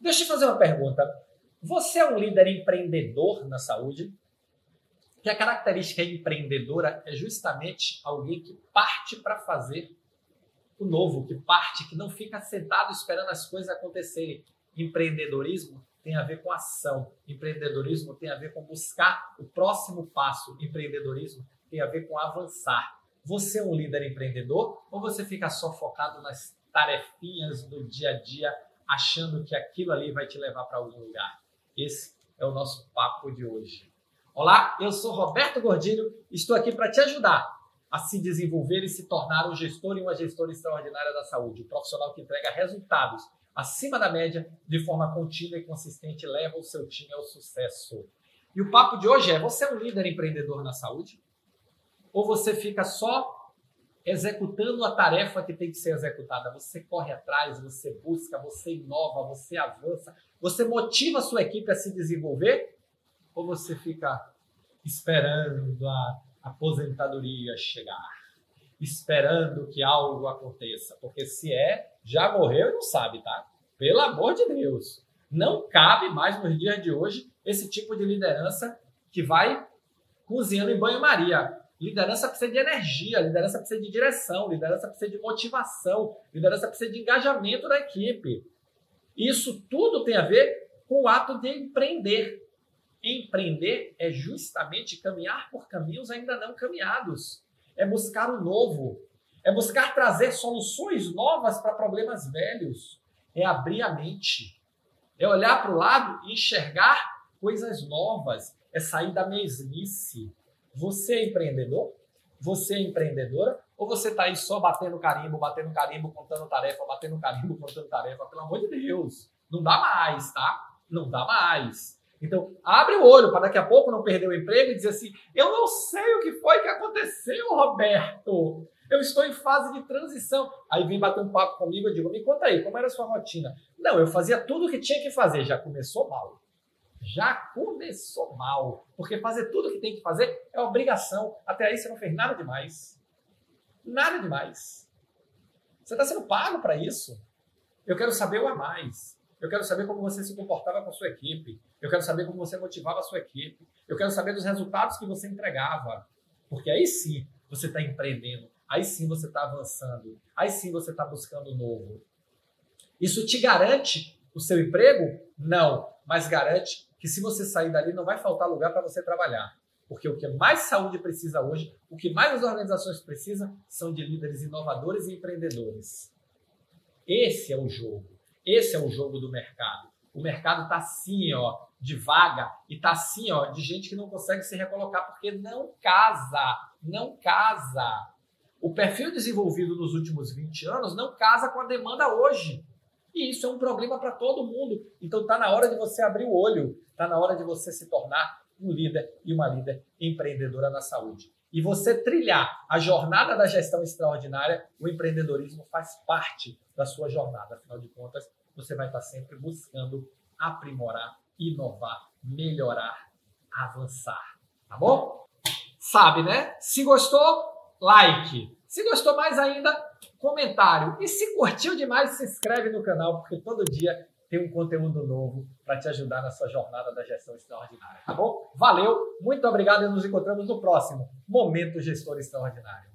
Deixa eu fazer uma pergunta. Você é um líder empreendedor na saúde? Que a característica empreendedora é justamente alguém que parte para fazer o novo, que parte, que não fica sentado esperando as coisas acontecerem. Empreendedorismo tem a ver com ação. Empreendedorismo tem a ver com buscar o próximo passo. Empreendedorismo tem a ver com avançar. Você é um líder empreendedor ou você fica só focado nas tarefinhas do dia a dia, achando que aquilo ali vai te levar para algum lugar? Esse é o nosso papo de hoje. Olá, eu sou Roberto Gordilho, estou aqui para te ajudar a se desenvolver e se tornar um gestor e uma gestora extraordinária da saúde, um profissional que entrega resultados acima da média de forma contínua e consistente leva o seu time ao sucesso. E o papo de hoje é: você é um líder empreendedor na saúde? Ou você fica só executando a tarefa que tem que ser executada? Você corre atrás, você busca, você inova, você avança, você motiva a sua equipe a se desenvolver? Ou você fica esperando a aposentadoria chegar? esperando que algo aconteça. Porque se é, já morreu e não sabe, tá? Pelo amor de Deus. Não cabe mais nos dias de hoje esse tipo de liderança que vai cozinhando em banho-maria. Liderança precisa de energia, liderança precisa de direção, liderança precisa de motivação, liderança precisa de engajamento da equipe. Isso tudo tem a ver com o ato de empreender. Empreender é justamente caminhar por caminhos ainda não caminhados é buscar o novo, é buscar trazer soluções novas para problemas velhos, é abrir a mente, é olhar para o lado e enxergar coisas novas, é sair da mesmice. Você é empreendedor? Você é empreendedora? Ou você está aí só batendo carimbo, batendo carimbo, contando tarefa, batendo carimbo, contando tarefa? Pelo amor de Deus, não dá mais, tá? Não dá mais. Então, abre o olho para daqui a pouco não perder o emprego e dizer assim: eu não sei o que foi que aconteceu, Roberto. Eu estou em fase de transição. Aí vem bater um papo comigo e digo: me conta aí, como era a sua rotina? Não, eu fazia tudo o que tinha que fazer. Já começou mal. Já começou mal. Porque fazer tudo o que tem que fazer é obrigação. Até aí você não fez nada demais. Nada demais. Você está sendo pago para isso. Eu quero saber o a mais. Eu quero saber como você se comportava com a sua equipe. Eu quero saber como você motivava a sua equipe. Eu quero saber dos resultados que você entregava. Porque aí sim você está empreendendo. Aí sim você está avançando. Aí sim você está buscando novo. Isso te garante o seu emprego? Não. Mas garante que se você sair dali não vai faltar lugar para você trabalhar. Porque o que mais saúde precisa hoje, o que mais as organizações precisam, são de líderes inovadores e empreendedores. Esse é o jogo. Esse é o jogo do mercado. O mercado está assim, ó, de vaga e está assim, ó, de gente que não consegue se recolocar porque não casa, não casa. O perfil desenvolvido nos últimos 20 anos não casa com a demanda hoje. E isso é um problema para todo mundo. Então está na hora de você abrir o olho, está na hora de você se tornar um líder e uma líder empreendedora na saúde. E você trilhar a jornada da gestão extraordinária, o empreendedorismo faz parte da sua jornada. Afinal de contas, você vai estar sempre buscando aprimorar, inovar, melhorar, avançar. Tá bom? Sabe, né? Se gostou, like. Se gostou mais ainda, comentário. E se curtiu demais, se inscreve no canal, porque todo dia tem um conteúdo novo para te ajudar na sua jornada da gestão extraordinária, tá bom? Valeu, muito obrigado e nos encontramos no próximo Momento Gestor Extraordinário.